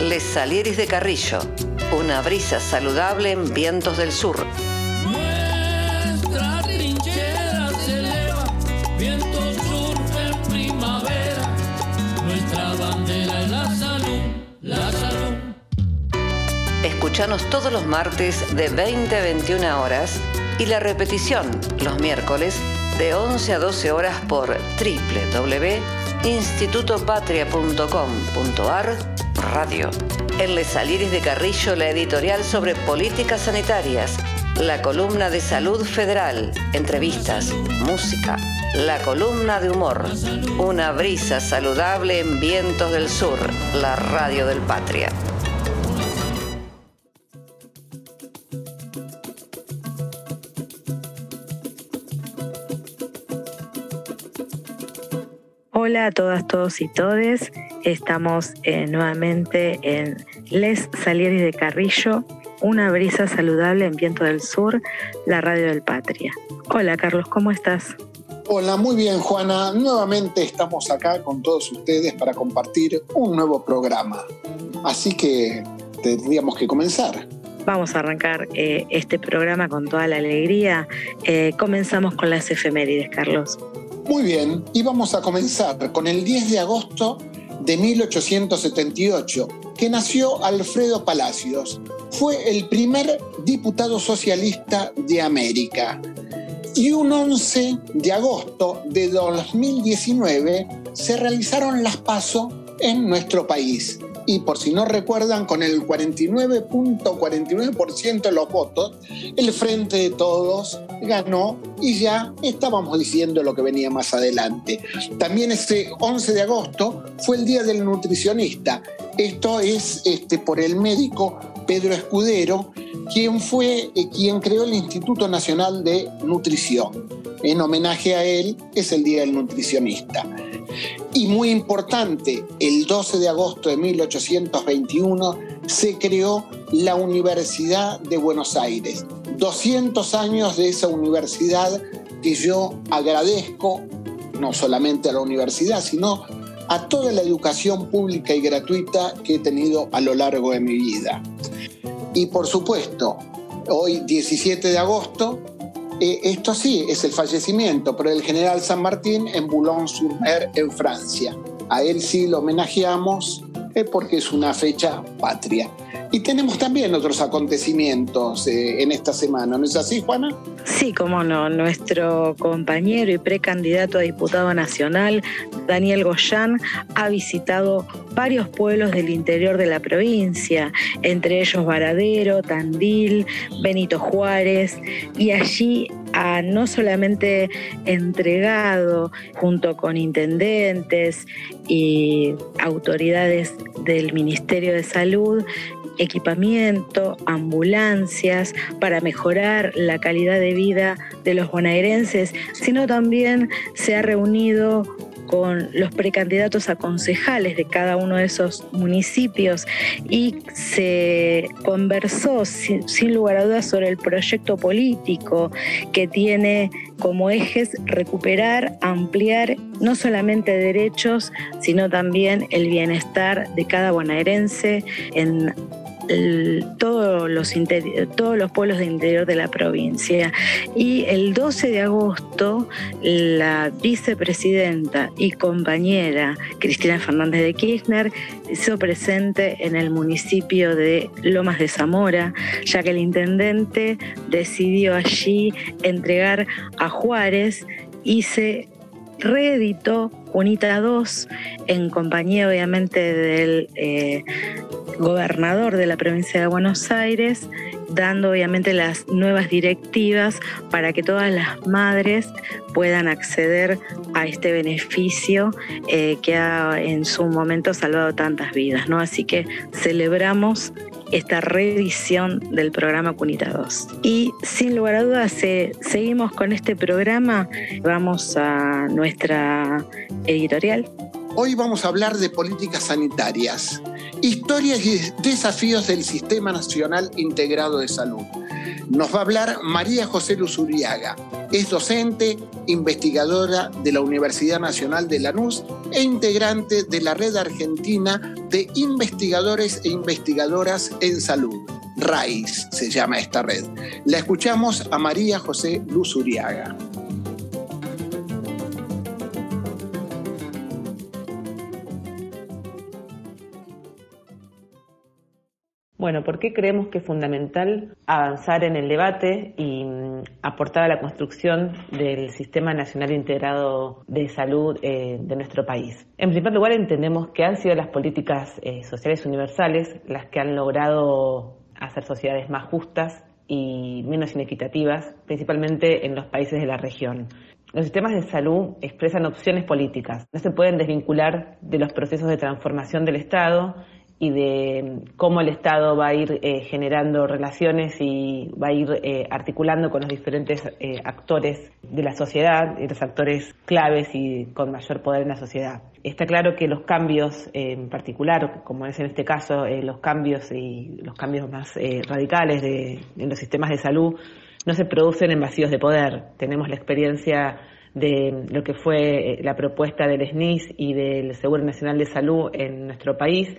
Les Salieris de Carrillo, una brisa saludable en vientos del sur. Nuestra trinchera se eleva, viento sur en primavera. Nuestra bandera es la salud, la salud. Escuchanos todos los martes de 20 a 21 horas y la repetición los miércoles de 11 a 12 horas por www.institutopatria.com.ar Radio. En Les Saliris de Carrillo, la editorial sobre políticas sanitarias, la columna de salud federal, entrevistas, música, la columna de humor, una brisa saludable en vientos del sur, la radio del Patria. Hola a todas, todos y todes. Estamos eh, nuevamente en Les Salieris de Carrillo, una brisa saludable en Viento del Sur, la radio del Patria. Hola Carlos, ¿cómo estás? Hola, muy bien Juana. Nuevamente estamos acá con todos ustedes para compartir un nuevo programa. Así que tendríamos que comenzar. Vamos a arrancar eh, este programa con toda la alegría. Eh, comenzamos con las efemérides, Carlos. Muy bien, y vamos a comenzar con el 10 de agosto de 1878, que nació Alfredo Palacios. Fue el primer diputado socialista de América. Y un 11 de agosto de 2019 se realizaron las PASO en nuestro país y por si no recuerdan, con el 49.49% de los votos, el Frente de Todos ganó y ya estábamos diciendo lo que venía más adelante. También ese 11 de agosto fue el Día del Nutricionista. Esto es este, por el médico Pedro Escudero, quien fue eh, quien creó el Instituto Nacional de Nutrición. En homenaje a él es el Día del Nutricionista. Y muy importante, el 12 de agosto de 1821 se creó la Universidad de Buenos Aires. 200 años de esa universidad que yo agradezco no solamente a la universidad, sino a toda la educación pública y gratuita que he tenido a lo largo de mi vida. Y por supuesto, hoy 17 de agosto eh, esto sí es el fallecimiento, pero el general San Martín en Boulogne-sur-Mer, en Francia. A él sí lo homenajeamos eh, porque es una fecha patria. Y tenemos también otros acontecimientos eh, en esta semana, ¿no es así, Juana? Sí, cómo no. Nuestro compañero y precandidato a diputado nacional, Daniel Goyán, ha visitado varios pueblos del interior de la provincia, entre ellos Varadero, Tandil, Benito Juárez, y allí no solamente entregado, junto con intendentes y autoridades del Ministerio de Salud, equipamiento, ambulancias para mejorar la calidad de vida de los bonaerenses, sino también se ha reunido con los precandidatos a concejales de cada uno de esos municipios y se conversó sin, lugar a dudas sobre el proyecto político que tiene como ejes recuperar, ampliar no solamente derechos, sino también el bienestar de cada bonaerense en todos, los todos los pueblos del interior de la provincia. Y el 12 de agosto, la vicepresidenta y compañera Cristina Fernández de Kirchner hizo presente en el municipio de Lomas de Zamora, ya que el intendente decidió allí entregar a Juárez y se reeditó UNITA 2 en compañía obviamente del eh, gobernador de la provincia de Buenos Aires, dando obviamente las nuevas directivas para que todas las madres puedan acceder a este beneficio eh, que ha en su momento salvado tantas vidas. ¿no? Así que celebramos esta reedición del programa Cunita 2. Y sin lugar a dudas, seguimos con este programa. Vamos a nuestra editorial. Hoy vamos a hablar de políticas sanitarias, historias y desafíos del Sistema Nacional Integrado de Salud. Nos va a hablar María José Luzuriaga. Es docente, investigadora de la Universidad Nacional de Lanús e integrante de la Red Argentina de Investigadores e Investigadoras en Salud. RAIS se llama esta red. La escuchamos a María José Luz Bueno, ¿por qué creemos que es fundamental avanzar en el debate y mm, aportar a la construcción del Sistema Nacional Integrado de Salud eh, de nuestro país? En primer lugar, entendemos que han sido las políticas eh, sociales universales las que han logrado hacer sociedades más justas y menos inequitativas, principalmente en los países de la región. Los sistemas de salud expresan opciones políticas, no se pueden desvincular de los procesos de transformación del Estado y de cómo el Estado va a ir eh, generando relaciones y va a ir eh, articulando con los diferentes eh, actores de la sociedad, los actores claves y con mayor poder en la sociedad. Está claro que los cambios, en particular, como es en este caso, los cambios y los cambios más radicales de, en los sistemas de salud, no se producen en vacíos de poder. Tenemos la experiencia de lo que fue la propuesta del SNIS y del Seguro Nacional de Salud en nuestro país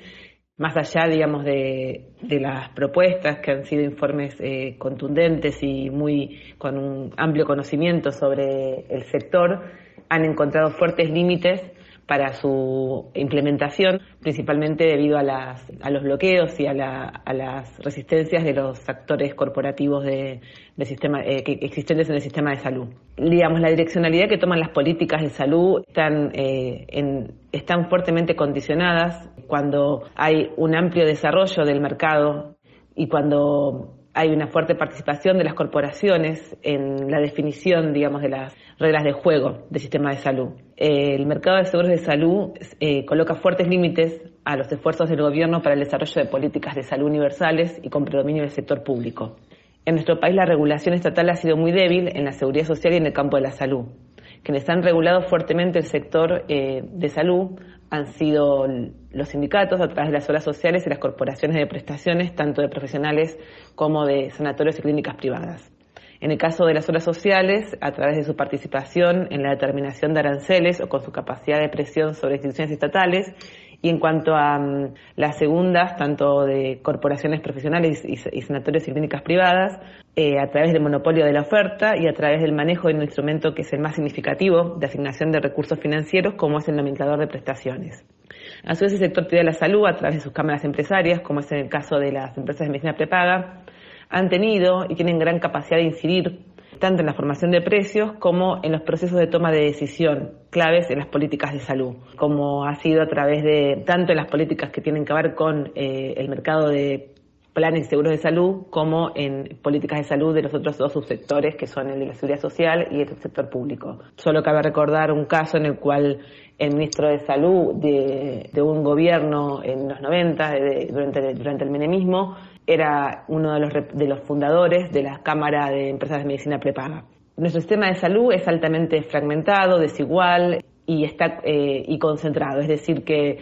más allá, digamos, de, las propuestas que han sido informes eh, contundentes y muy con un amplio conocimiento sobre el sector, han encontrado fuertes límites para su implementación, principalmente debido a, las, a los bloqueos y a, las resistencias de los actores corporativos de, sistema, eh, existentes en el sistema de salud. Digamos, la direccionalidad que toman las políticas de salud están, eh, en, están fuertemente condicionadas cuando hay un amplio desarrollo del mercado y cuando hay una fuerte participación de las corporaciones en la definición, digamos, de las reglas de juego del sistema de salud. el mercado de seguros de salud eh, coloca fuertes límites a los esfuerzos del gobierno para el desarrollo de políticas de salud universales y con predominio del sector público. En nuestro país la regulación estatal ha sido muy débil en la seguridad social y en el campo de la salud. Quienes han regulado fuertemente el sector eh, de salud han sido los sindicatos a través de las obras sociales y las corporaciones de prestaciones, tanto de profesionales como de sanatorios y clínicas privadas. En el caso de las obras sociales, a través de su participación en la determinación de aranceles o con su capacidad de presión sobre instituciones estatales, y en cuanto a mm, las segundas, tanto de corporaciones profesionales y, sanatorios y clínicas privadas, eh, a través del monopolio de la oferta y a través del manejo de un instrumento que es el más significativo de asignación de recursos financieros, como es el nomenclador de prestaciones. A su vez, el sector privado de la salud, a través de sus cámaras empresarias, como es en el caso de las empresas de medicina prepaga, han tenido y tienen gran capacidad de incidir tanto en la formación de precios como en los procesos de toma de decisión claves en las políticas de salud, como ha sido a través de tanto en las políticas que tienen que ver con eh, el mercado de planes y seguros de salud como en políticas de salud de los otros dos subsectores que son el de la seguridad social y el sector público. Solo cabe recordar un caso en el cual el ministro de Salud de, un gobierno en los 90, durante, durante el menemismo, era uno de los, de los fundadores de la Cámara de Empresas de Medicina Prepaga. Nuestro sistema de salud es altamente fragmentado, desigual y, está, eh, y concentrado, es decir, que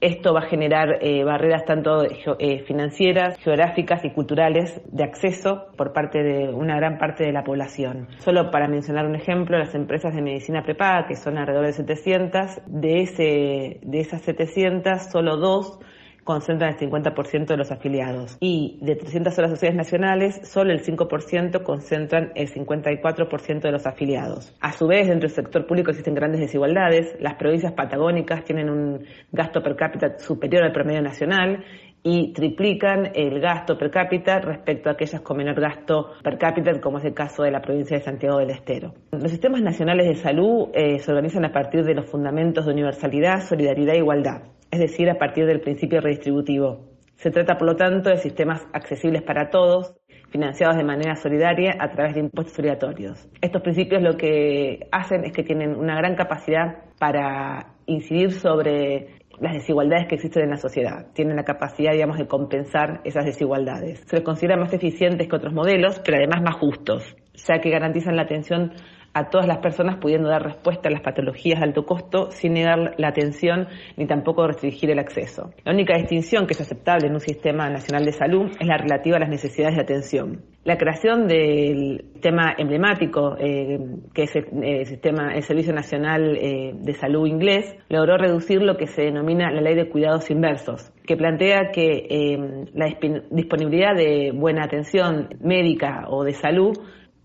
esto va a generar eh, barreras tanto eh, financieras, geográficas y culturales de acceso por parte de una gran parte de la población. Solo para mencionar un ejemplo, las empresas de medicina prepaga, que son alrededor de 700, de, ese, de esas 700, solo dos concentran el 50% de los afiliados y de 300 horas sociales nacionales, solo el 5% concentran el 54% de los afiliados. A su vez, dentro del sector público existen grandes desigualdades. Las provincias patagónicas tienen un gasto per cápita superior al promedio nacional y triplican el gasto per cápita respecto a aquellas con menor gasto per cápita, como es el caso de la provincia de Santiago del Estero. Los sistemas nacionales de salud eh, se organizan a partir de los fundamentos de universalidad, solidaridad e igualdad es decir, a partir del principio redistributivo. Se trata, por lo tanto, de sistemas accesibles para todos, financiados de manera solidaria a través de impuestos obligatorios. Estos principios lo que hacen es que tienen una gran capacidad para incidir sobre las desigualdades que existen en la sociedad. Tienen la capacidad, digamos, de compensar esas desigualdades. Se los considera más eficientes que otros modelos, pero además más justos, ya que garantizan la atención a todas las personas pudiendo dar respuesta a las patologías de alto costo sin negar la atención ni tampoco restringir el acceso. La única distinción que es aceptable en un sistema nacional de salud es la relativa a las necesidades de atención. La creación del tema emblemático, eh, que es el, sistema, el Servicio Nacional eh, de Salud inglés, logró reducir lo que se denomina la ley de cuidados inversos, que plantea que eh, la disponibilidad de buena atención médica o de salud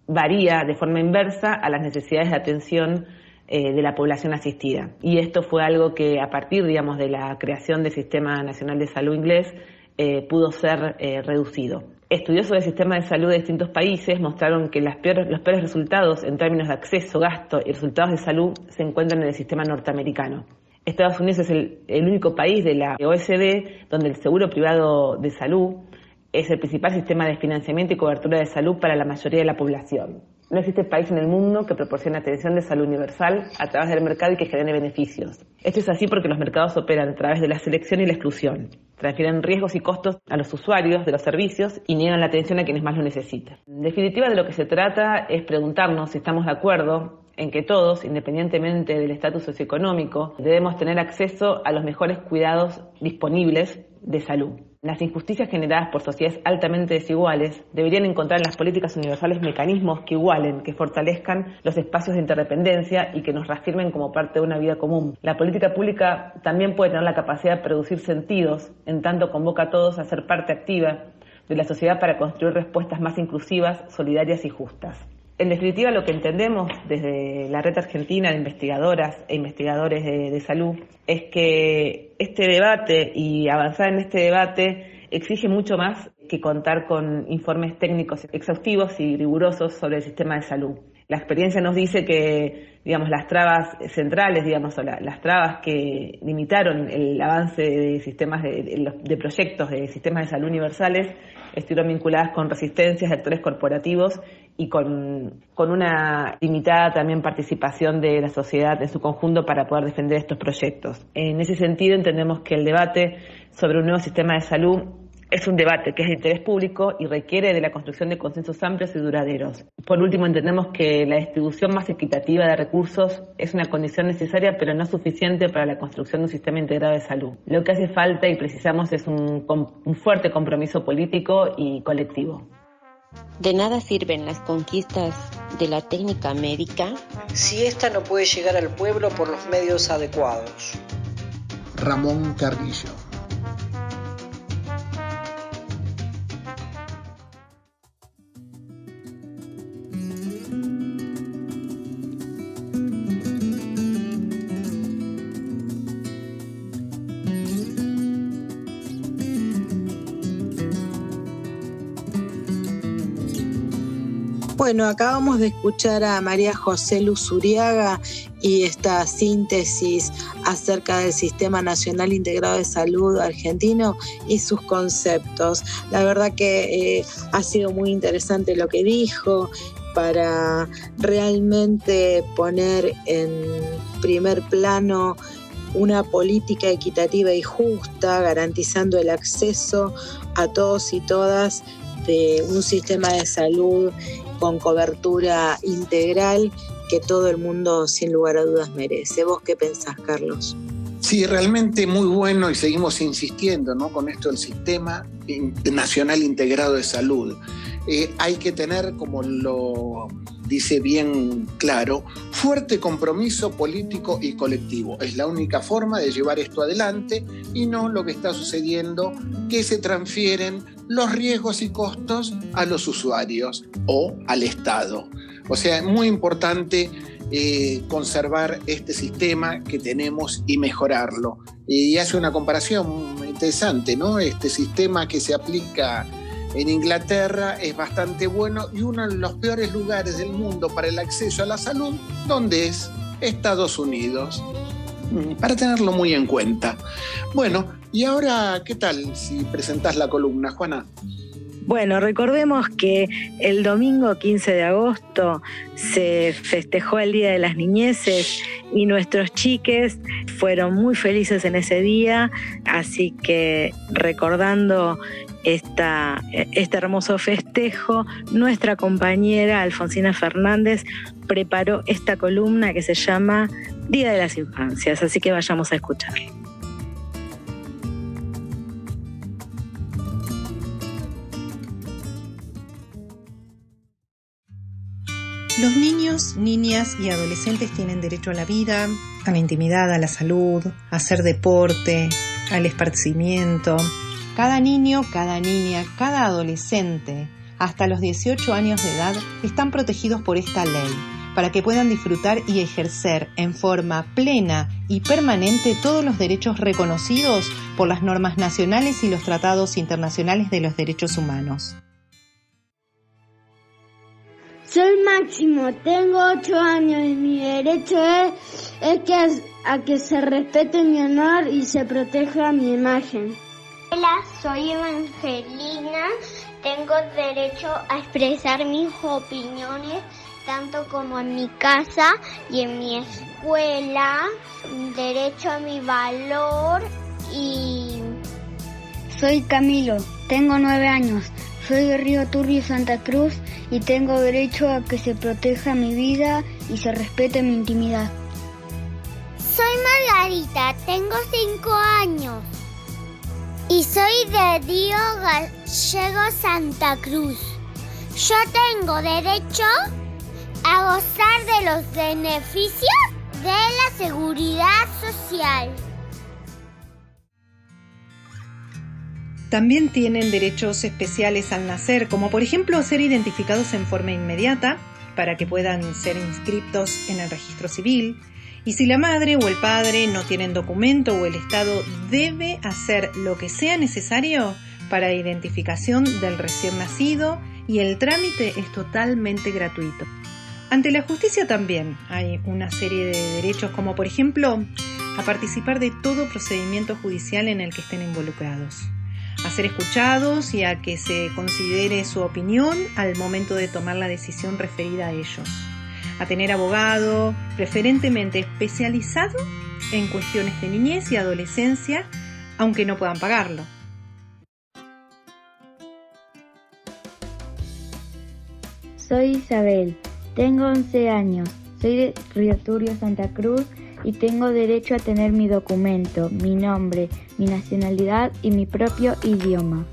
varía de forma inversa a las necesidades de atención de la población asistida. Y esto fue algo que a partir, digamos, de la creación del Sistema Nacional de Salud inglés pudo ser reducido. Estudiosos del sistema de salud de distintos países mostraron que los peores resultados en términos de acceso, gasto y resultados de salud se encuentran en el sistema norteamericano. Estados Unidos es el, único país de la OECD donde el seguro privado de salud es el principal sistema de financiamiento y cobertura de salud para la mayoría de la población. No existe país en el mundo que proporcione atención de salud universal a través del mercado y que genere beneficios. Esto es así porque los mercados operan a través de la selección y la exclusión, transfieren riesgos y costos a los usuarios de los servicios y niegan la atención a quienes más lo necesitan. En definitiva, de lo que se trata es preguntarnos si estamos de acuerdo en que todos, independientemente del estatus socioeconómico, debemos tener acceso a los mejores cuidados disponibles de salud. Las injusticias generadas por sociedades altamente desiguales deberían encontrar en las políticas universales mecanismos que igualen, que fortalezcan los espacios de interdependencia y que nos reafirmen como parte de una vida común. La política pública también puede tener la capacidad de producir sentidos, en tanto convoca a todos a ser parte activa de la sociedad para construir respuestas más inclusivas, solidarias y justas. En definitiva, lo que entendemos desde la red argentina de investigadoras e investigadores de, salud es que este debate y avanzar en este debate exige mucho más que contar con informes técnicos exhaustivos y rigurosos sobre el sistema de salud. La experiencia nos dice que, digamos, las trabas centrales, digamos, las trabas que limitaron el avance de sistemas de, de proyectos de sistemas de salud universales estuvieron vinculadas con resistencias de actores corporativos y con, una limitada también participación de la sociedad en su conjunto para poder defender estos proyectos. En ese sentido, entendemos que el debate sobre un nuevo sistema de salud es un debate que es de interés público y requiere de la construcción de consensos amplios y duraderos. Por último, entendemos que la distribución más equitativa de recursos es una condición necesaria, pero no suficiente para la construcción de un sistema integrado de salud. Lo que hace falta y precisamos es un, un fuerte compromiso político y colectivo. De nada sirven las conquistas de la técnica médica si ésta no puede llegar al pueblo por los medios adecuados. Ramón Carrillo Bueno, acabamos de escuchar a María José Luzuriaga y esta síntesis acerca del Sistema Nacional Integrado de Salud argentino y sus conceptos. La verdad que eh, ha sido muy interesante lo que dijo para realmente poner en primer plano una política equitativa y justa, garantizando el acceso a todos y todas de un sistema de salud con cobertura integral que todo el mundo sin lugar a dudas merece. ¿Vos qué pensás, Carlos? Sí, realmente muy bueno y seguimos insistiendo ¿no? con esto del Sistema Nacional Integrado de Salud. Eh, hay que tener, como lo dice bien claro, fuerte compromiso político y colectivo. Es la única forma de llevar esto adelante y no lo que está sucediendo, que se transfieren los riesgos y costos a los usuarios o al Estado. O sea, es muy importante eh, conservar este sistema que tenemos y mejorarlo. Y hace una comparación interesante, ¿no? Este sistema que se aplica en Inglaterra es bastante bueno y uno de los peores lugares del mundo para el acceso a la salud, donde es Estados Unidos. Mm, para tenerlo muy en cuenta. Bueno, y ahora, ¿qué tal si presentás la columna, Juana? Bueno, recordemos que el domingo 15 de agosto se festejó el Día de las Niñeces y nuestros chiques fueron muy felices en ese día, así que recordando esta, este hermoso festejo, nuestra compañera Alfonsina Fernández preparó esta columna que se llama Día de las Infancias, así que vayamos a escucharla. Los niños, niñas y adolescentes tienen derecho a la vida, a la intimidad, a la salud, a hacer deporte, al esparcimiento. Cada niño, cada niña, cada adolescente, hasta los 18 años de edad, están protegidos por esta ley para que puedan disfrutar y ejercer en forma plena y permanente todos los derechos reconocidos por las normas nacionales y los tratados internacionales de los derechos humanos. Soy Máximo, tengo ocho años y mi derecho es, que, a que se respete mi honor y se proteja mi imagen. Hola, soy Evangelina, tengo derecho a expresar mis opiniones tanto como en mi casa y en mi escuela, derecho a mi valor y... Soy Camilo, tengo nueve años, soy de Río Turbio, Santa Cruz y tengo derecho a que se proteja mi vida y se respete mi intimidad. Soy Margarita, tengo cinco años y soy de Río Gallego, Santa Cruz. Yo tengo derecho a gozar de los beneficios de la seguridad social. También tienen derechos especiales al nacer, como por ejemplo ser identificados en forma inmediata para que puedan ser inscritos en el registro civil. Y si la madre o el padre no tienen documento o el Estado debe hacer lo que sea necesario para identificación del recién nacido y el trámite es totalmente gratuito. Ante la justicia también hay una serie de derechos como por ejemplo a participar de todo procedimiento judicial en el que estén involucrados a ser escuchados y a que se considere su opinión al momento de tomar la decisión referida a ellos, a tener abogado preferentemente especializado en cuestiones de niñez y adolescencia, aunque no puedan pagarlo. Soy Isabel, tengo 11 años, soy de Río Turio, Santa Cruz y tengo derecho a tener mi documento, mi nombre, mi nacionalidad y mi propio idioma.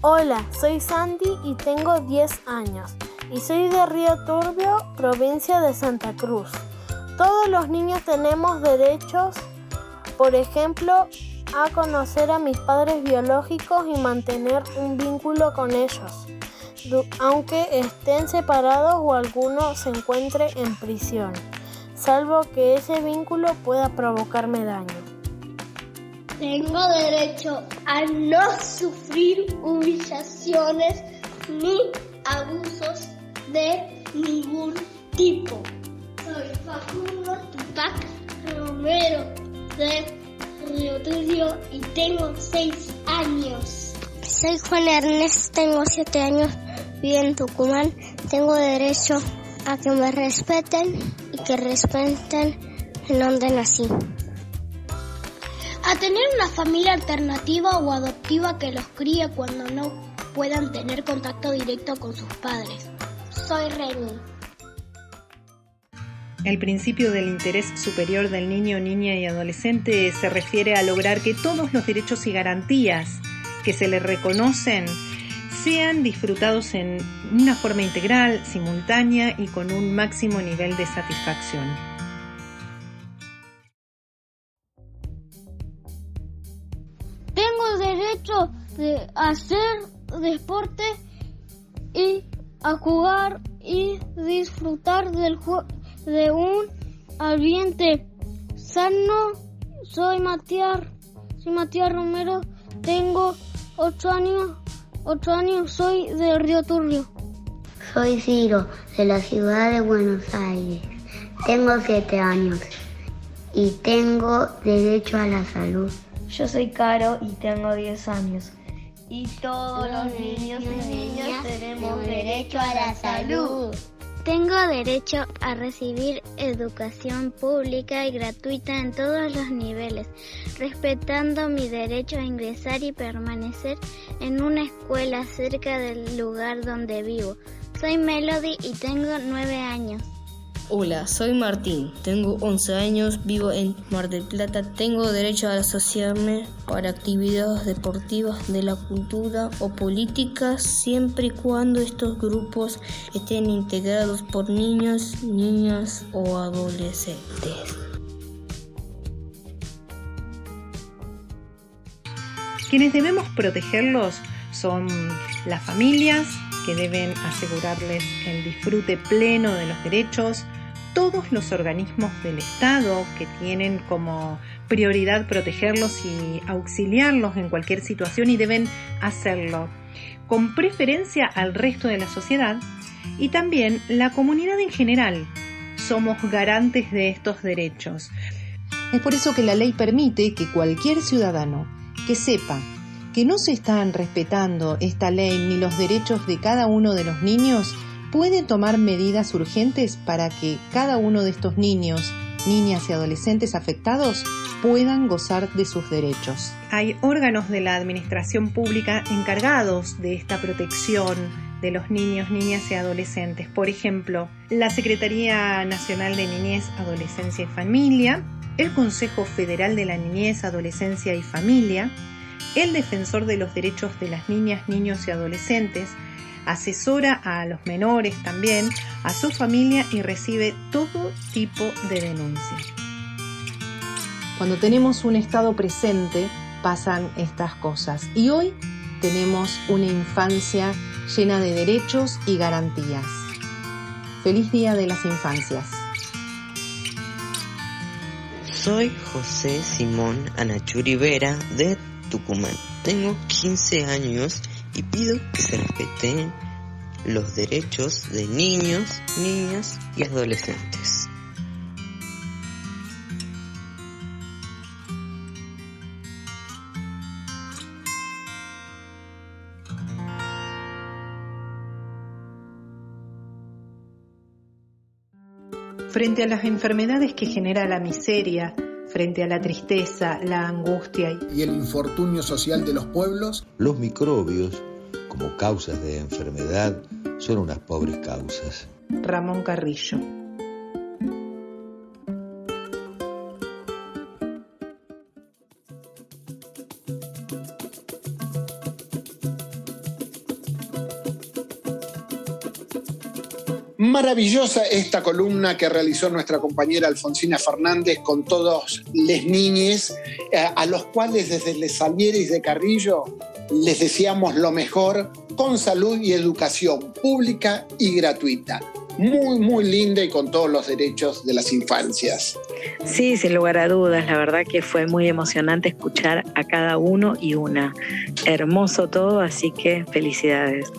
Hola, soy Sandy y tengo 10 años y soy de Río Turbio, provincia de Santa Cruz. Todos los niños tenemos derechos, por ejemplo, a conocer a mis padres biológicos y mantener un vínculo con ellos, aunque estén separados o alguno se encuentre en prisión salvo que ese vínculo pueda provocarme daño. Tengo derecho a no sufrir humillaciones ni abusos de ningún tipo. Soy Facundo Tupac Romero de Río Tuyo y tengo seis años. Soy Juan Ernesto, tengo siete años, vivo en Tucumán. Tengo derecho a que me respeten que respeten en donde nací. A tener una familia alternativa o adoptiva que los críe cuando no puedan tener contacto directo con sus padres. Soy Reni. El principio del interés superior del niño, niña y adolescente se refiere a lograr que todos los derechos y garantías que se le reconocen sean disfrutados en una forma integral, simultánea y con un máximo nivel de satisfacción. Tengo derecho de hacer deporte y a jugar y disfrutar del de un ambiente sano. Soy Matías, soy Matías Romero, tengo 8 años 8 años, soy de Río Turbio. Soy Ciro, de la ciudad de Buenos Aires. Tengo 7 años y tengo derecho a la salud. Yo soy Caro y tengo 10 años y todos los niños y niñas tenemos derecho a la salud. Tengo derecho a recibir educación pública y gratuita en todos los niveles, respetando mi derecho a ingresar y permanecer en una escuela cerca del lugar donde vivo. Soy Melody y tengo nueve años. Hola, soy Martín, tengo 11 años, vivo en Mar del Plata, tengo derecho a asociarme para actividades deportivas de la cultura o políticas siempre y cuando estos grupos estén integrados por niños, niñas o adolescentes. Quienes debemos protegerlos son las familias, que deben asegurarles el disfrute pleno de los derechos, todos los organismos del Estado que tienen como prioridad protegerlos y auxiliarlos en cualquier situación y deben hacerlo con preferencia al resto de la sociedad y también la comunidad en general. Somos garantes de estos derechos. Es por eso que la ley permite que cualquier ciudadano que sepa que no se están respetando esta ley ni los derechos de cada uno de los niños, puede tomar medidas urgentes para que cada uno de estos niños, niñas y adolescentes afectados puedan gozar de sus derechos. Hay órganos de la administración pública encargados de esta protección de los niños, niñas y adolescentes. Por ejemplo, la Secretaría Nacional de Niñez, Adolescencia y Familia, el Consejo Federal de la Niñez, Adolescencia y Familia, el Defensor de los Derechos de las Niñas, Niños y Adolescentes, asesora a los menores también, a su familia y recibe todo tipo de denuncias. Cuando tenemos un Estado presente, pasan estas cosas. Y hoy tenemos una infancia llena de derechos y garantías. Feliz Día de las Infancias. Soy José Simón Anachuri Vera de Tucumán. Tengo 15 años y pido que se respeten los derechos de niños, niñas y adolescentes. Frente a las enfermedades que genera la miseria, frente a la tristeza, la angustia y el infortunio social de los pueblos, los microbios, como causas de enfermedad, son unas pobres causas. Ramón Carrillo. Maravillosa esta columna que realizó nuestra compañera Alfonsina Fernández con todos les niñes, eh, a los cuales desde Les Salieres de Carrillo les deseamos lo mejor con salud y educación pública y gratuita. Muy, muy linda y con todos los derechos de las infancias. Sí, sin lugar a dudas, la verdad que fue muy emocionante escuchar a cada uno y una. Hermoso todo, así que felicidades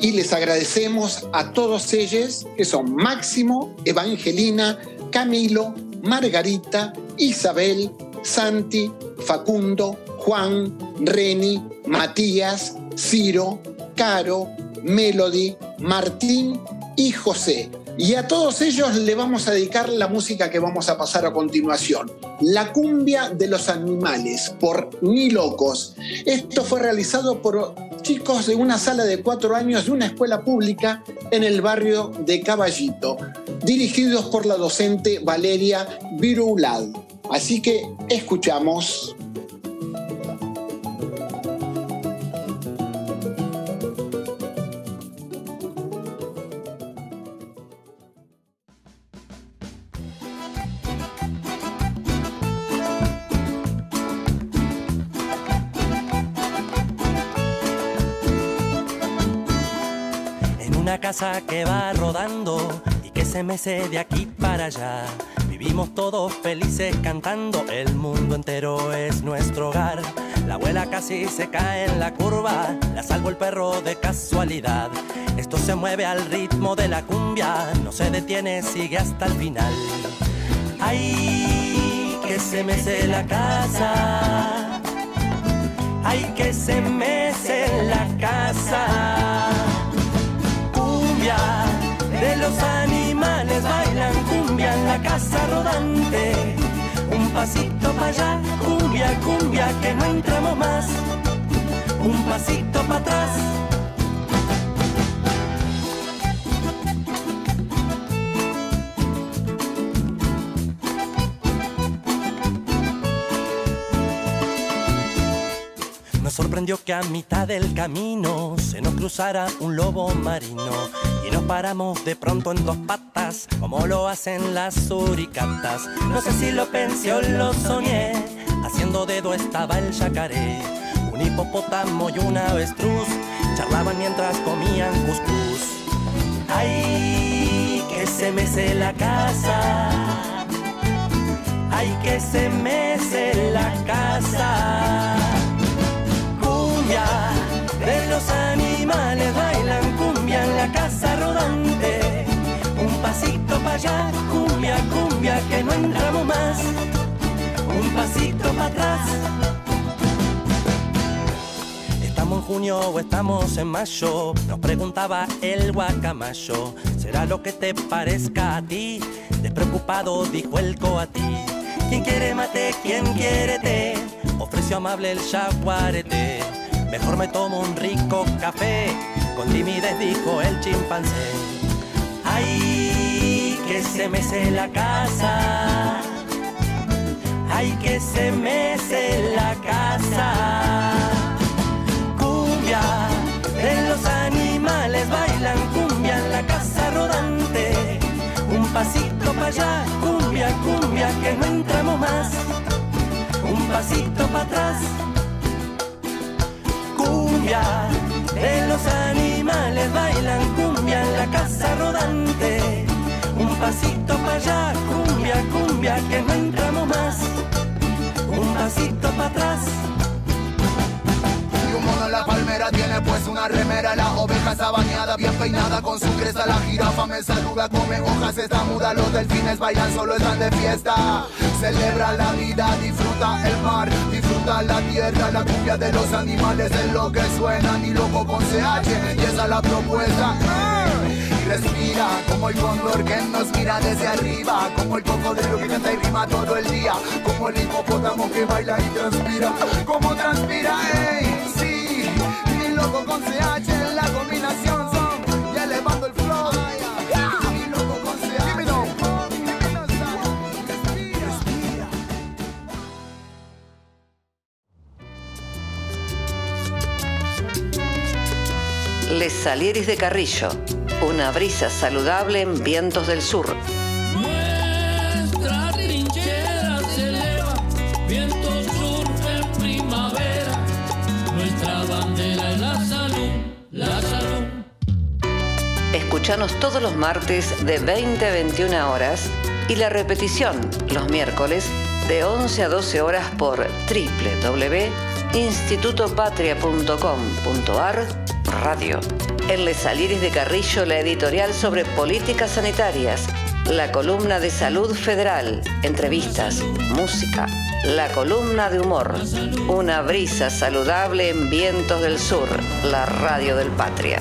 y les agradecemos a todos ellos que son Máximo, Evangelina, Camilo, Margarita, Isabel, Santi, Facundo, Juan, Reni, Matías, Ciro, Caro, Melody, Martín y José. Y a todos ellos le vamos a dedicar la música que vamos a pasar a continuación. La cumbia de los animales por Ni Locos. Esto fue realizado por chicos de una sala de cuatro años de una escuela pública en el barrio de Caballito, dirigidos por la docente Valeria Virulad. Así que escuchamos que va rodando y que se mece de aquí para allá. Vivimos todos felices cantando, el mundo entero es nuestro hogar. La abuela casi se cae en la curva, la salvo el perro de casualidad. Esto se mueve al ritmo de la cumbia, no se detiene, sigue hasta el final. Ay, que se mece la casa, hay que se mece la casa. De los animales bailan cumbia en la casa rodante. Un pasito para allá, cumbia, cumbia, que no entramos más. Un pasito para atrás. Nos sorprendió que a mitad del camino se nos cruzara un lobo marino y nos paramos de pronto en dos patas como lo hacen las suricatas. No sé si lo pensé o lo soñé, haciendo dedo estaba el yacaré, un hipopótamo y una avestruz charlaban mientras comían cuscús. Ay, que se mece la casa. Ay, que se mece la casa cumbia de los animales casa rodante. Un pasito para allá, cumbia, cumbia, que no entramos más. Un pasito para atrás. ¿Estamos en junio o estamos en mayo? Nos preguntaba el guacamayo. ¿Será lo que te parezca a ti? Despreocupado dijo el coatí. ¿Quién quiere mate? ¿Quién quiere té? Ofreció amable el jaguarete. Mejor me tomo un rico café, con timidez dijo el chimpancé. Ay, que se mece la casa. Ay, que se mece la casa. Cumbia de los animales bailan cumbia en la casa rodante. Un pasito para allá, cumbia, cumbia, que no entramos más. Un pasito para atrás cumbia de los animales bailan cumbia en la casa rodante. Un pasito para allá, cumbia, cumbia, que no entramos más. Un pasito para atrás. Y un mono en la palmera tiene pues una remera La oveja está bañada, bien peinada con su cresta La jirafa me saluda, come hojas, está muda Los delfines bailan, solo están de fiesta Celebra la vida, disfruta el mar Disfruta la tierra, la cumbia de los animales Es lo que suena, ni loco con CH Y esa es la propuesta. Y respira como el cóndor que nos mira desde arriba, como el cocodrilo que canta y rima todo el día, como el hipopótamo que baila y transpira, como transpira, ey, sí, mi loco con CH, Salieris de Carrillo, una brisa saludable en vientos del sur. Nuestra trinchera se eleva, viento sur en primavera. Nuestra bandera es la salud, la salud. Escuchanos todos los martes de 20 a 21 horas y la repetición los miércoles de 11 a 12 horas por www.institutopatria.com.ar Radio. En Les Salieres de Carrillo, la editorial sobre políticas sanitarias, la columna de salud federal, entrevistas, música, la columna de humor, una brisa saludable en vientos del sur, la radio del Patria.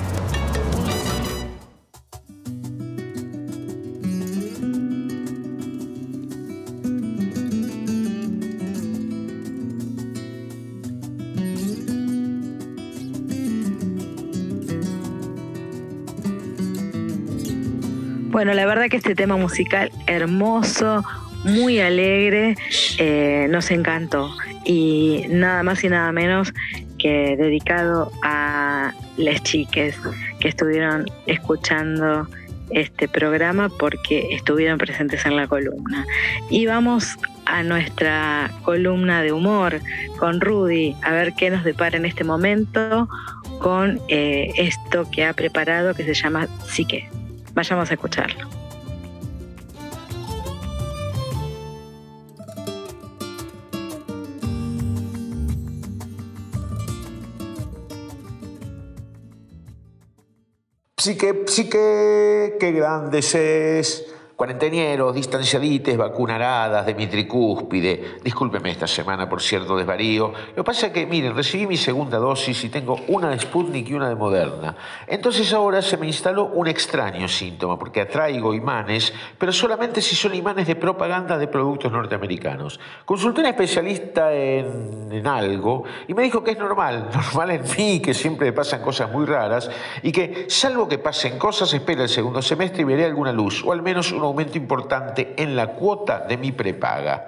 Bueno, la verdad que este tema musical hermoso, muy alegre, eh, nos encantó. Y nada más y nada menos que dedicado a las chiques que estuvieron escuchando este programa porque estuvieron presentes en la columna. Y vamos a nuestra columna de humor con Rudy, a ver qué nos depara en este momento con eh, esto que ha preparado que se llama Psique. Vayamos a escucharlo. Psique, psique, qué grande es, Cuarentenieros, distanciadites, vacunaradas de mi tricúspide. Discúlpeme esta semana por cierto desvarío. Lo que pasa es que, miren, recibí mi segunda dosis y tengo una de Sputnik y una de Moderna. Entonces ahora se me instaló un extraño síntoma, porque atraigo imanes, pero solamente si son imanes de propaganda de productos norteamericanos. Consulté a un especialista en, en algo y me dijo que es normal, normal en mí, que siempre me pasan cosas muy raras y que, salvo que pasen cosas, espera el segundo semestre y veré alguna luz, o al menos un aumento importante en la cuota de mi prepaga.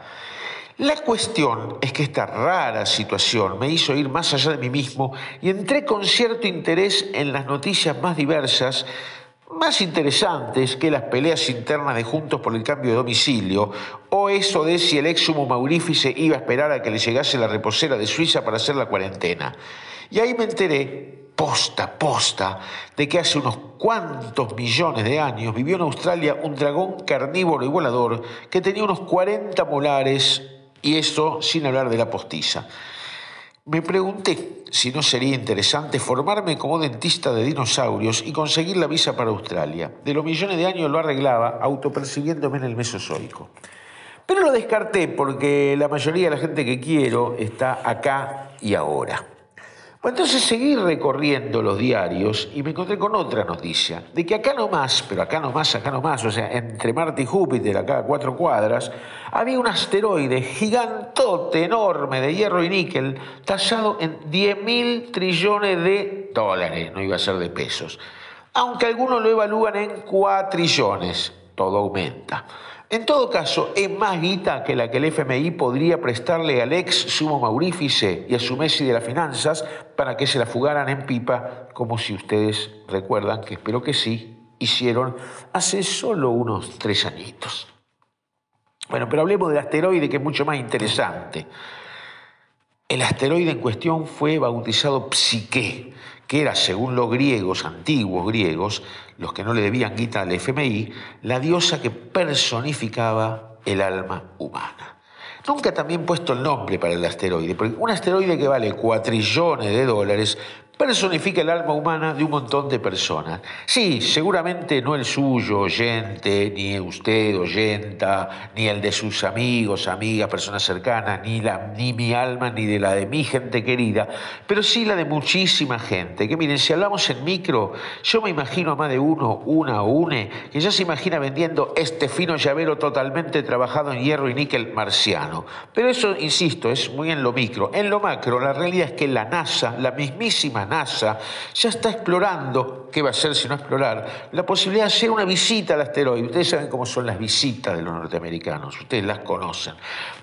La cuestión es que esta rara situación me hizo ir más allá de mí mismo y entré con cierto interés en las noticias más diversas, más interesantes que las peleas internas de Juntos por el cambio de domicilio, o eso de si el ex sumo maurífice iba a esperar a que le llegase la reposera de Suiza para hacer la cuarentena. Y ahí me enteré posta, posta, de que hace unos cuantos millones de años vivió en Australia un dragón carnívoro y volador que tenía unos 40 molares, y eso sin hablar de la postiza. Me pregunté si no sería interesante formarme como dentista de dinosaurios y conseguir la visa para Australia. De los millones de años lo arreglaba, autopercibiéndome en el Mesozoico. Pero lo descarté porque la mayoría de la gente que quiero está acá y ahora. Bueno, entonces seguí recorriendo los diarios y me encontré con otra noticia, de que acá nomás, pero acá nomás, acá nomás, o sea, entre Marte y Júpiter, acá a cuatro cuadras, había un asteroide gigantote, enorme, de hierro y níquel, tallado en 10 mil trillones de dólares, no iba a ser de pesos, aunque algunos lo evalúan en cuatrillones, todo aumenta. En todo caso, es más guita que la que el FMI podría prestarle al ex sumo maurífice y a su Messi de las finanzas para que se la fugaran en pipa, como si ustedes recuerdan, que espero que sí, hicieron hace solo unos tres añitos. Bueno, pero hablemos del asteroide que es mucho más interesante. El asteroide en cuestión fue bautizado Psique, que era, según los griegos, antiguos griegos, los que no le debían guita al FMI, la diosa que personificaba el alma humana. Nunca también puesto el nombre para el asteroide, porque un asteroide que vale cuatrillones de dólares personifica el alma humana de un montón de personas. Sí, seguramente no el suyo, oyente, ni usted, oyenta, ni el de sus amigos, amigas, personas cercanas, ni, la, ni mi alma, ni de la de mi gente querida, pero sí la de muchísima gente. Que miren, si hablamos en micro, yo me imagino a más de uno, una o une, que ya se imagina vendiendo este fino llavero totalmente trabajado en hierro y níquel marciano. Pero eso, insisto, es muy en lo micro. En lo macro, la realidad es que la NASA, la mismísima NASA ya está explorando, ¿qué va a hacer si no explorar? La posibilidad de hacer una visita al asteroide. Ustedes saben cómo son las visitas de los norteamericanos, ustedes las conocen.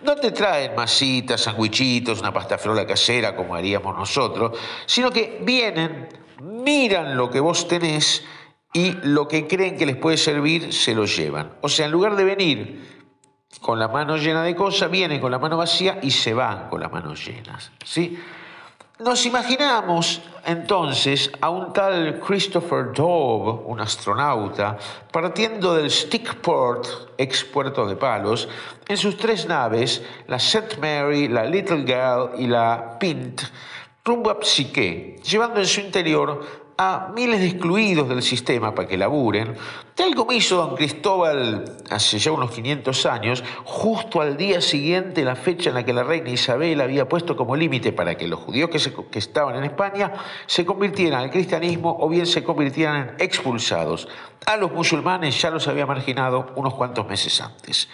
No te traen masitas, sandwichitos, una pasta frola casera como haríamos nosotros, sino que vienen, miran lo que vos tenés y lo que creen que les puede servir se lo llevan. O sea, en lugar de venir con la mano llena de cosas, vienen con la mano vacía y se van con las manos llenas. ¿sí? Nos imaginamos entonces a un tal Christopher Dove, un astronauta, partiendo del Stickport, ex puerto de Palos, en sus tres naves, la St. Mary, la Little Girl y la Pint, rumbo a Psique, llevando en su interior a miles de excluidos del sistema para que laburen, tal como hizo don Cristóbal hace ya unos 500 años, justo al día siguiente, la fecha en la que la reina Isabel había puesto como límite para que los judíos que, estaban en España se convirtieran al cristianismo o bien se convirtieran en expulsados. A los musulmanes ya los había marginado unos cuantos meses antes.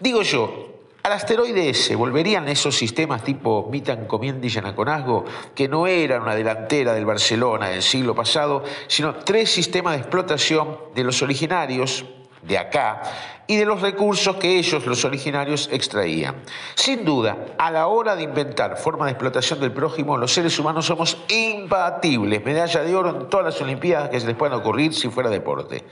Digo yo, al asteroide ese volverían esos sistemas tipo Mita Encomienda y Yanaconazgo, que no eran una delantera del Barcelona del siglo pasado, sino tres sistemas de explotación de los originarios de acá y de los recursos que ellos, los originarios, extraían. Sin duda, a la hora de inventar formas de explotación del prójimo, los seres humanos somos imbatibles, medalla de oro en todas las Olimpiadas que se les puedan ocurrir si fuera deporte.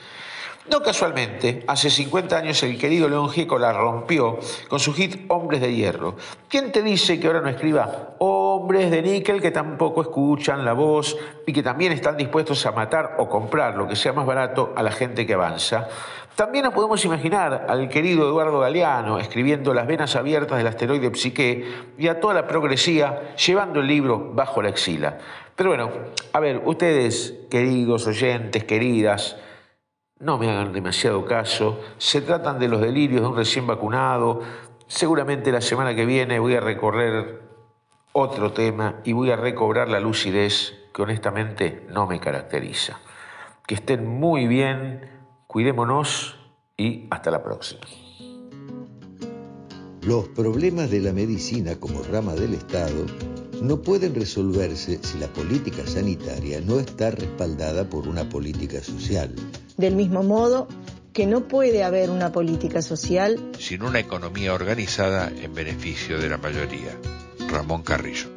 No casualmente, hace 50 años el querido León Gieco la rompió con su hit Hombres de Hierro. ¿Quién te dice que ahora no escriba hombres de níquel que tampoco escuchan la voz y que también están dispuestos a matar o comprar lo que sea más barato a la gente que avanza? También nos podemos imaginar al querido Eduardo Galeano escribiendo Las venas abiertas del asteroide Psique y a toda la progresía llevando el libro bajo la axila. Pero bueno, a ver, ustedes, queridos oyentes, queridas, no me hagan demasiado caso, se tratan de los delirios de un recién vacunado, seguramente la semana que viene voy a recorrer otro tema y voy a recobrar la lucidez que honestamente no me caracteriza. Que estén muy bien, cuidémonos y hasta la próxima. Los problemas de la medicina como rama del Estado no pueden resolverse si la política sanitaria no está respaldada por una política social. Del mismo modo que no puede haber una política social sin una economía organizada en beneficio de la mayoría. Ramón Carrillo.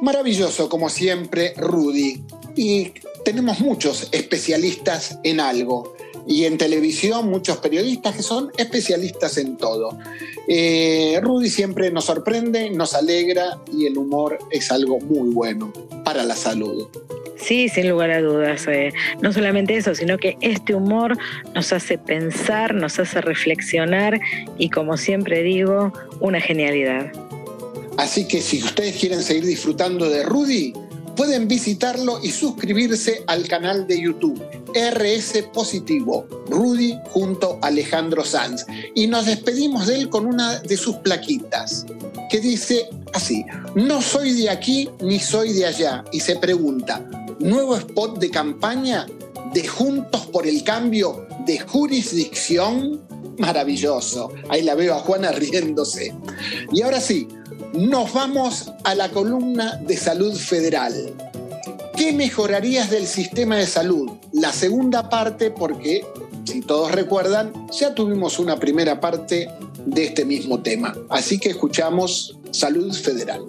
Maravilloso, como siempre, Rudy. Y tenemos muchos especialistas en algo. Y en televisión muchos periodistas que son especialistas en todo. Eh, Rudy siempre nos sorprende, nos alegra y el humor es algo muy bueno para la salud. Sí, sin lugar a dudas. Eh. No solamente eso, sino que este humor nos hace pensar, nos hace reflexionar y como siempre digo, una genialidad. Así que si ustedes quieren seguir disfrutando de Rudy, pueden visitarlo y suscribirse al canal de YouTube RS Positivo, Rudy junto a Alejandro Sanz. Y nos despedimos de él con una de sus plaquitas, que dice así, no soy de aquí ni soy de allá. Y se pregunta, ¿nuevo spot de campaña de Juntos por el Cambio de jurisdicción? Maravilloso. Ahí la veo a Juana riéndose. Y ahora sí, nos vamos a la columna de salud federal. ¿Qué mejorarías del sistema de salud? La segunda parte, porque si todos recuerdan, ya tuvimos una primera parte de este mismo tema. Así que escuchamos Salud Federal.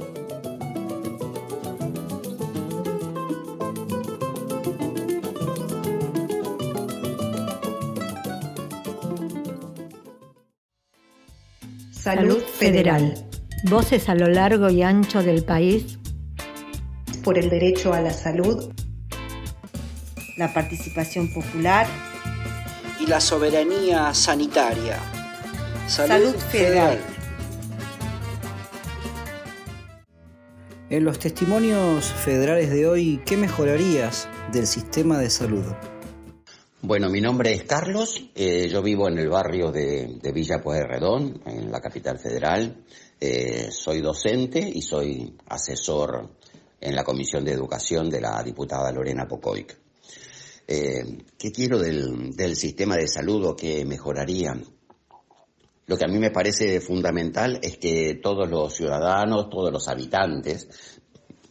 Salud Federal. Voces a lo largo y ancho del país. Por el derecho a la salud. La participación popular. Y la soberanía sanitaria. Salud, federal. En los testimonios federales de hoy, ¿qué mejorarías del sistema de salud? Bueno, mi nombre es Carlos, eh, yo vivo en el barrio de, de Villa Pueyrredón, en la capital federal. Eh, soy docente y soy asesor en la Comisión de Educación de la diputada Lorena Pocoic. Eh, ¿Qué quiero del, sistema de salud o qué mejoraría? Lo que a mí me parece fundamental es que todos los ciudadanos, todos los habitantes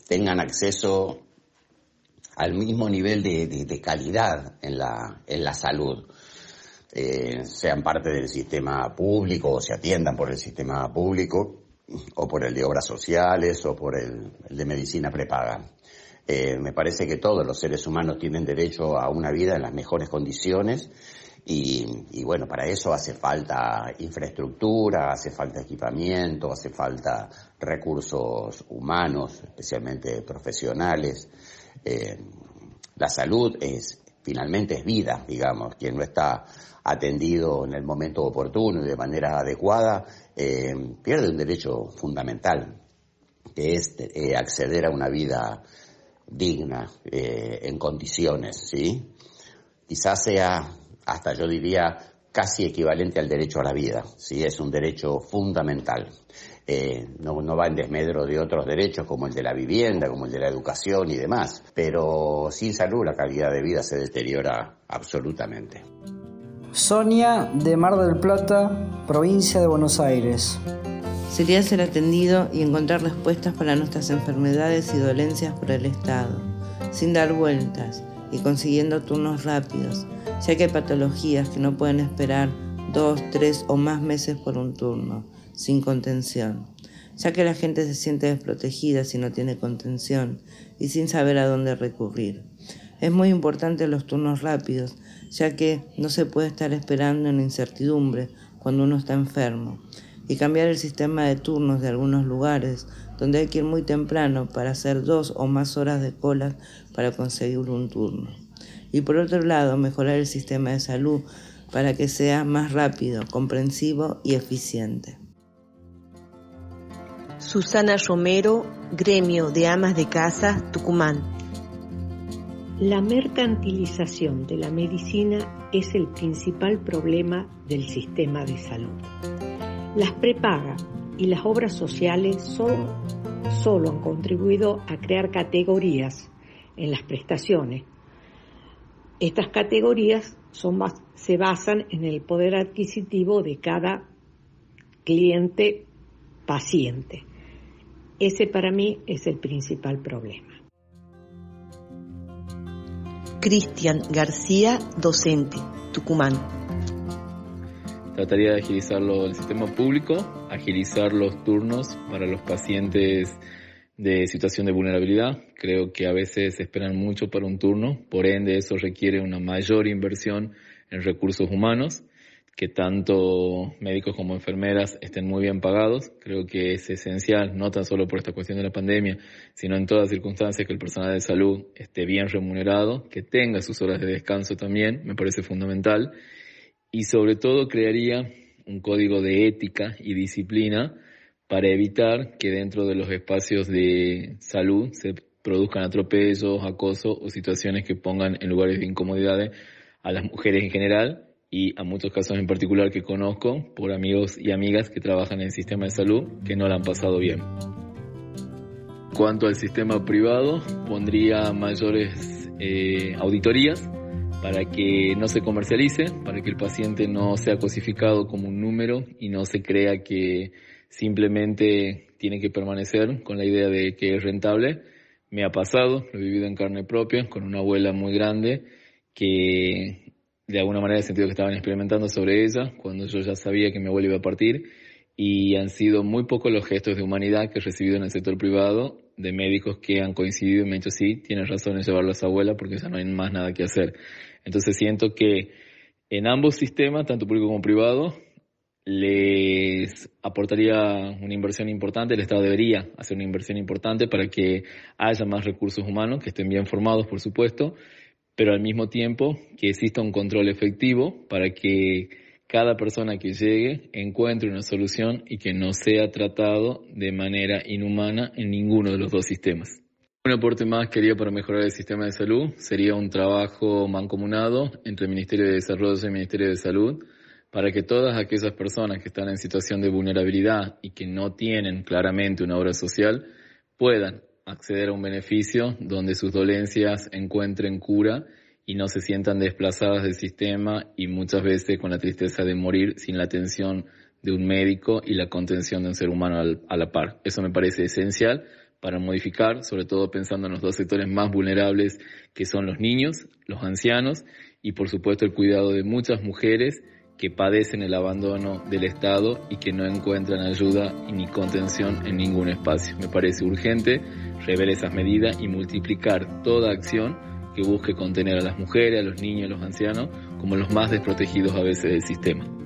tengan acceso al mismo nivel de calidad en la, en la salud. Eh, sean parte del sistema público o se atiendan por el sistema público o por el de obras sociales o por el, de medicina prepaga. Eh, me parece que todos los seres humanos tienen derecho a una vida en las mejores condiciones y, y, bueno, para eso hace falta infraestructura, hace falta equipamiento, hace falta recursos humanos, especialmente profesionales. Eh, la salud es, finalmente es vida, digamos, quien no está atendido en el momento oportuno y de manera adecuada, eh, pierde un derecho fundamental, que es eh, acceder a una vida digna, eh, en condiciones, ¿sí? Quizás sea, hasta yo diría, casi equivalente al derecho a la vida, ¿sí? Es un derecho fundamental. No, no, va en desmedro de otros derechos como el de la vivienda, como el de la educación y demás, pero sin salud la calidad de vida se deteriora absolutamente. Sonia de Mar del Plata, provincia de Buenos Aires. Sería ser atendido y encontrar respuestas para nuestras enfermedades y dolencias por el Estado, sin dar vueltas y consiguiendo turnos rápidos, ya que hay patologías que no pueden esperar dos, tres o más meses por un turno, sin contención, ya que la gente se siente desprotegida si no tiene contención y sin saber a dónde recurrir. Es muy importante los turnos rápidos, ya que no se puede estar esperando en incertidumbre cuando uno está enfermo, y cambiar el sistema de turnos de algunos lugares donde hay que ir muy temprano para hacer dos o más horas de cola para conseguir un turno. Y por otro lado, mejorar el sistema de salud para que sea más rápido, comprensivo y eficiente. Susana Romero, Gremio de Amas de Casa, Tucumán. La mercantilización de la medicina es el principal problema del sistema de salud. Las prepaga y las obras sociales solo, han contribuido a crear categorías en las prestaciones. Estas categorías se basan en el poder adquisitivo de cada cliente paciente. Ese para mí es el principal problema. Cristian García, docente, Tucumán. Trataría de agilizarlo el sistema público, agilizar los turnos para los pacientes de situación de vulnerabilidad. Creo que a veces esperan mucho para un turno, por ende eso requiere una mayor inversión en recursos humanos, que tanto médicos como enfermeras estén muy bien pagados. Creo que es esencial, no tan solo por esta cuestión de la pandemia, sino en todas circunstancias, que el personal de salud esté bien remunerado, que tenga sus horas de descanso también, me parece fundamental. Y sobre todo crearía un código de ética y disciplina para evitar que dentro de los espacios de salud se produzcan atropellos, acoso o situaciones que pongan en lugares de incomodidades a las mujeres en general y a muchos casos en particular que conozco por amigos y amigas que trabajan en el sistema de salud que no la han pasado bien. Cuanto al sistema privado, pondría mayores eh, auditorías para que no se comercialice, para que el paciente no sea cosificado como un número y no se crea que simplemente tiene que permanecer con la idea de que es rentable. Me ha pasado, lo he vivido en carne propia, con una abuela muy grande que de alguna manera he sentido que estaban experimentando sobre ella cuando yo ya sabía que mi abuela iba a partir y han sido muy pocos los gestos de humanidad que he recibido en el sector privado de médicos que han coincidido y me han dicho sí, tienes razón en llevarlo a su abuela porque ya no hay más nada que hacer. Entonces siento que en ambos sistemas, tanto público como privado, les aportaría una inversión importante, el Estado debería hacer una inversión importante para que haya más recursos humanos, que estén bien formados, por supuesto, pero al mismo tiempo que exista un control efectivo para que cada persona que llegue encuentre una solución y que no sea tratado de manera inhumana en ninguno de los dos sistemas. Un aporte más quería para mejorar el sistema de salud sería un trabajo mancomunado entre el Ministerio de Desarrollo y el Ministerio de Salud para que todas aquellas personas que están en situación de vulnerabilidad y que no tienen claramente una obra social puedan acceder a un beneficio donde sus dolencias encuentren cura y no se sientan desplazadas del sistema y muchas veces con la tristeza de morir sin la atención de un médico y la contención de un ser humano a la par. Eso me parece esencial para modificar, sobre todo pensando en los dos sectores más vulnerables que son los niños, los ancianos y por supuesto el cuidado de muchas mujeres que padecen el abandono del Estado y que no encuentran ayuda ni contención en ningún espacio. Me parece urgente rever esas medidas y multiplicar toda acción que busque contener a las mujeres, a los niños, a los ancianos como los más desprotegidos a veces del sistema.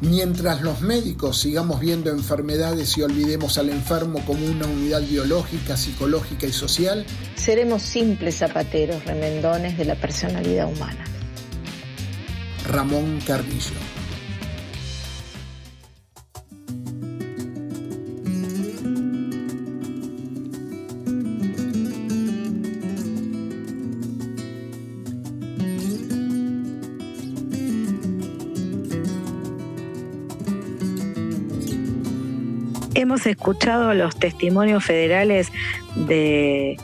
Mientras los médicos sigamos viendo enfermedades y olvidemos al enfermo como una unidad biológica, psicológica y social, seremos simples zapateros remendones de la personalidad humana. Ramón Carrillo. Hemos escuchado los testimonios federales de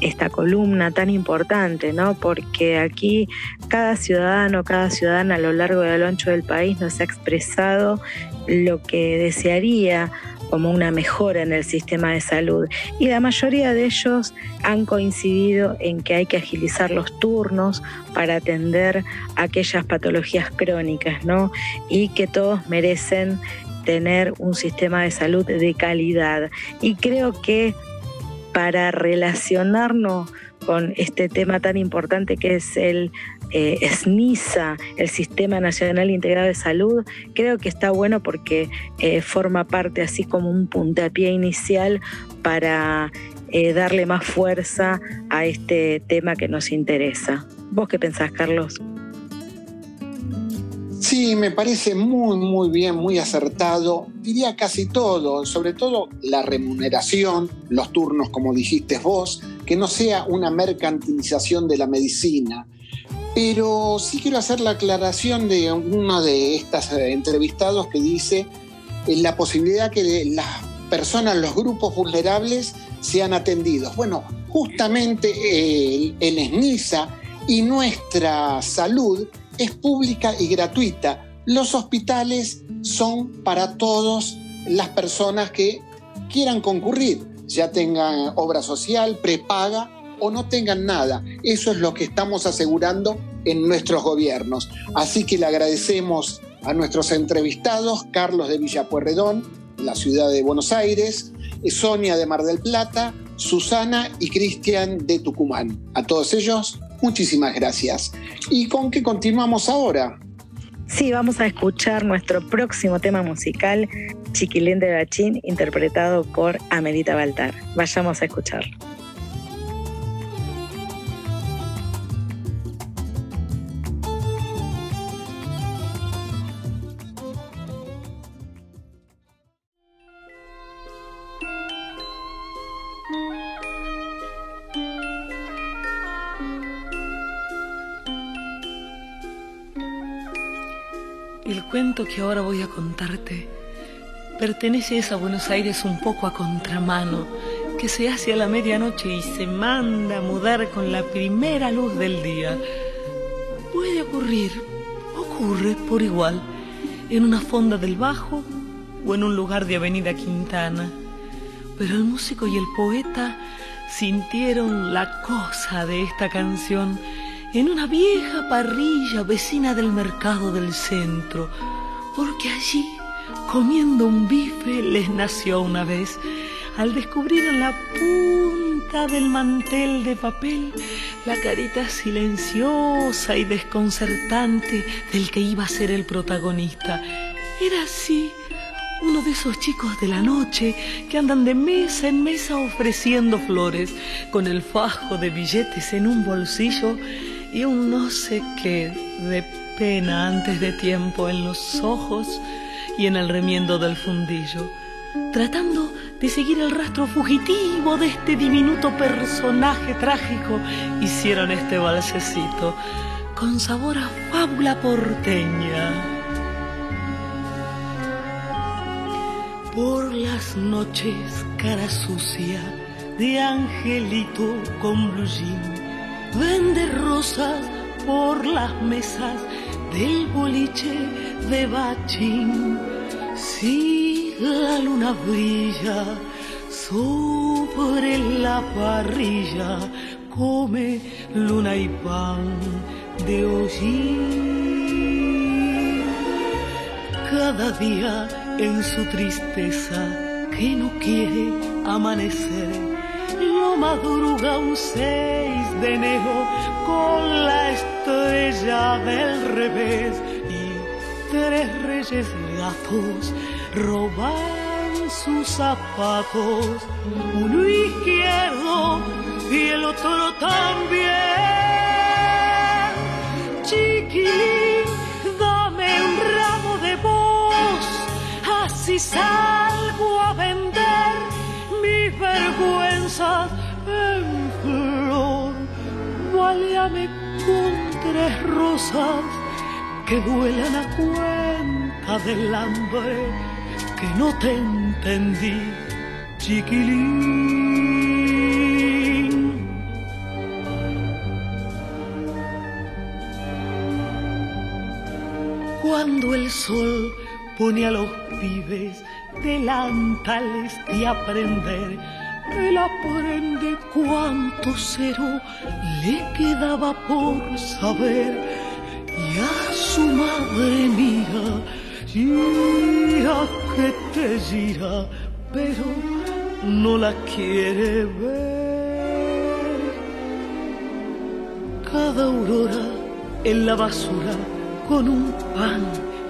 esta columna tan importante, ¿no? Porque aquí cada ciudadano, cada ciudadana a lo largo y a lo ancho del país nos ha expresado lo que desearía como una mejora en el sistema de salud. Y la mayoría de ellos han coincidido en que hay que agilizar los turnos para atender aquellas patologías crónicas, ¿no? Y que todos merecen tener un sistema de salud de calidad. Y creo que para relacionarnos con este tema tan importante que es el eh, SNISA, el Sistema Nacional Integrado de Salud, creo que está bueno porque eh, forma parte así como un puntapié inicial para eh, darle más fuerza a este tema que nos interesa. ¿Vos qué pensás, Carlos? Sí, me parece muy, muy bien, muy acertado. Diría casi todo, sobre todo la remuneración, los turnos, como dijiste vos, que no sea una mercantilización de la medicina. Pero sí quiero hacer la aclaración de uno de estos entrevistados que dice eh, la posibilidad que las personas, los grupos vulnerables, sean atendidos. Bueno, justamente eh, el, y nuestra salud es pública y gratuita. Los hospitales son para todas las personas que quieran concurrir, ya tengan obra social, prepaga o no tengan nada. Eso es lo que estamos asegurando en nuestros gobiernos. Así que le agradecemos a nuestros entrevistados, Carlos de Villapuerredón, la ciudad de Buenos Aires, Sonia de Mar del Plata, Susana y Cristian de Tucumán. A todos ellos, muchísimas gracias. ¿Y con qué continuamos ahora? Sí, vamos a escuchar nuestro próximo tema musical, Chiquilín de Bachín, interpretado por Amelita Baltar. Vayamos a escucharlo. Que ahora voy a contarte pertenece a Buenos Aires un poco a contramano, que se hace a la medianoche y se manda a mudar con la primera luz del día. Puede ocurrir, ocurre por igual, en una fonda del Bajo o en un lugar de Avenida Quintana. Pero el músico y el poeta sintieron la cosa de esta canción en una vieja parrilla vecina del mercado del centro, porque allí, comiendo un bife, les nació una vez, al descubrir en la punta del mantel de papel la carita silenciosa y desconcertante del que iba a ser el protagonista. Era así uno de esos chicos de la noche que andan de mesa en mesa ofreciendo flores, con el fajo de billetes en un bolsillo y un no sé qué de pena antes de tiempo en los ojos y en el remiendo del fundillo, tratando de seguir el rastro fugitivo de este diminuto personaje trágico, hicieron este balsecito con sabor a fábula porteña. Por las noches, cara sucia de angelito con blue vende rosas por las mesas del boliche de Bachín. Si la luna brilla sobre la parrilla, come luna y pan de hollín. Cada día en su tristeza que no quiere amanecer lo madruga un 6 de enero con la estrella del revés y tres reyes gatos roban sus zapatos, uno izquierdo y el otro también. Chiquilín, dame un ramo de voz, así salgo a vender mis vergüenzas en flor. Válame con tres rosas que vuelan a cuenta del hambre que no te entendí, chiquilín. Cuando el sol pone a los pibes delantales de aprender. Él aprende cuánto cero le quedaba por saber. Y a su madre mía, a que te gira, pero no la quiere ver. Cada aurora en la basura con un pan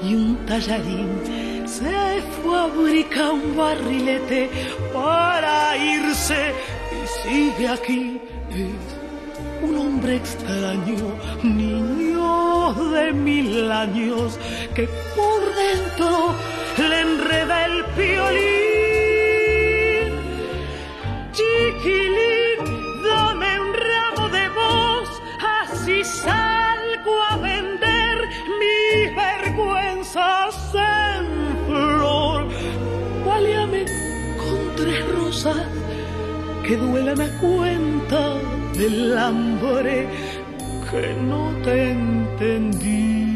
y un tallarín se fabrica un barrilete para irse y sigue aquí. Es un hombre extraño, niño de mil años que por dentro le enreda el piolín. Chiquilín, que duelan a cuenta del hambre que no te entendí.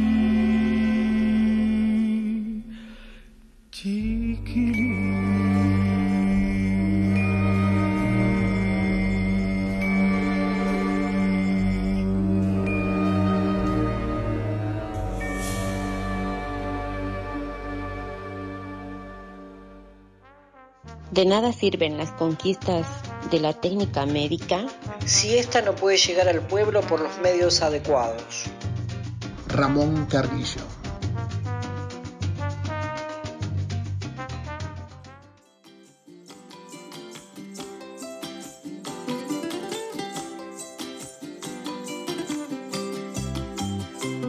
De nada sirven las conquistas de la técnica médica si ésta no puede llegar al pueblo por los medios adecuados. Ramón Carrillo.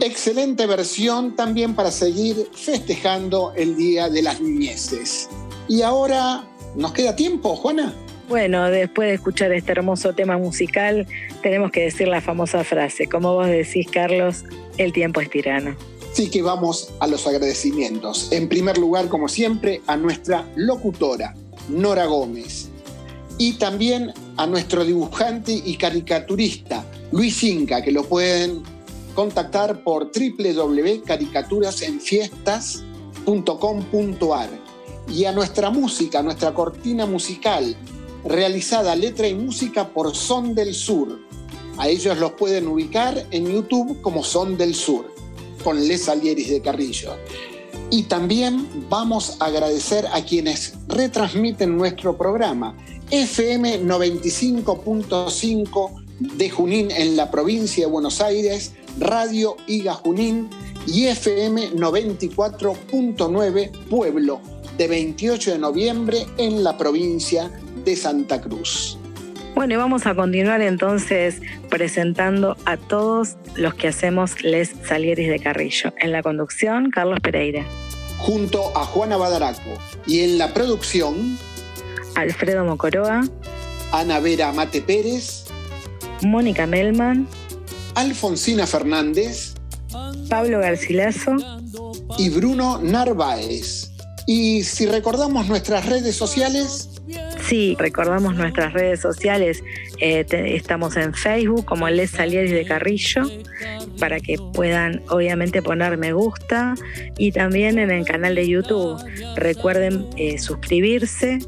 Excelente versión también para seguir festejando el Día de las Niñeces. Y ahora, ¿nos queda tiempo, Juana? Bueno, después de escuchar este hermoso tema musical, tenemos que decir la famosa frase, como vos decís, Carlos, el tiempo es tirano. Así que vamos a los agradecimientos. En primer lugar, como siempre, a nuestra locutora, Nora Gómez. Y también a nuestro dibujante y caricaturista, Luis Inca, que lo pueden contactar por www.caricaturasenfiestas.com.ar. Y a nuestra música, nuestra cortina musical, realizada letra y música por Son del Sur. A ellos los pueden ubicar en YouTube como Son del Sur, con Les Alieris de Carrillo. Y también vamos a agradecer a quienes retransmiten nuestro programa, FM 95.5 de Junín en la provincia de Buenos Aires, Radio Iga Junín y FM 94.9 Pueblo de 28 de noviembre en la provincia de Santa Cruz. Bueno, y vamos a continuar entonces presentando a todos los que hacemos Les Salieris de Carrillo. En la conducción, Carlos Pereira. Junto a Juana Badaraco. Y en la producción, Alfredo Mocoroa. Ana Vera Mate Pérez. Mónica Melman. Alfonsina Fernández. Pablo Garcilaso. Y Bruno Narváez. Y si recordamos nuestras redes sociales, Sí, recordamos nuestras redes sociales. Eh, estamos en Facebook como Les Salieris de Carrillo para que puedan obviamente poner me gusta y también en el canal de YouTube. Recuerden eh, suscribirse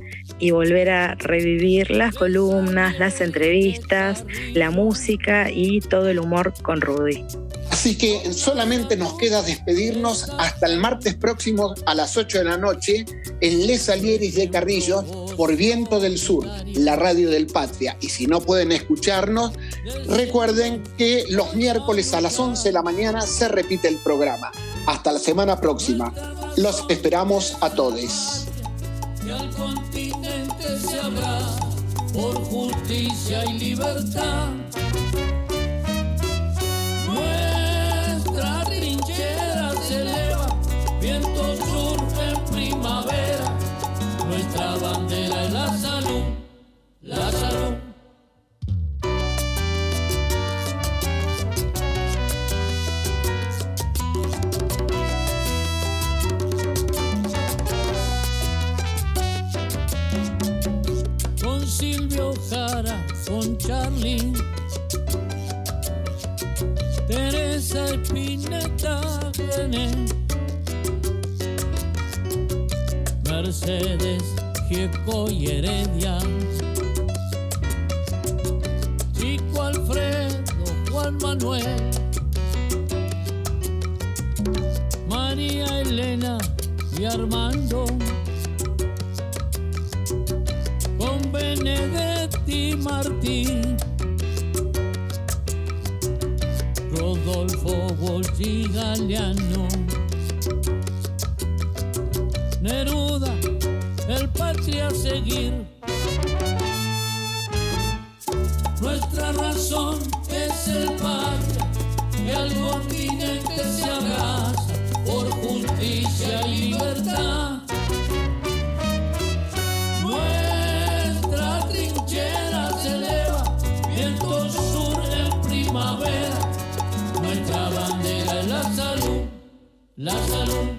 y volver a revivir las columnas, las entrevistas, la música y todo el humor con Rudy. Así que solamente nos queda despedirnos hasta el martes próximo a las 8 de la noche en Les Alieris de Carrillo por Viento del Sur, la radio del Patria. Y si no pueden escucharnos, recuerden que los miércoles a las 11 de la mañana se repite el programa. Hasta la semana próxima. Los esperamos a todos. Por justicia y libertad. Mercedes, Gieco y Heredia. Chico Alfredo, Juan Manuel, María Elena y Armando. Con Benedetti Martín. Rodolfo Bolsi Galeano. Neruda, el patria seguir. Nuestra razón es el patria, y al continente se abraza por justicia y libertad. Nuestra trinchera se eleva, viento sur en primavera. Nuestra bandera es la salud, la salud.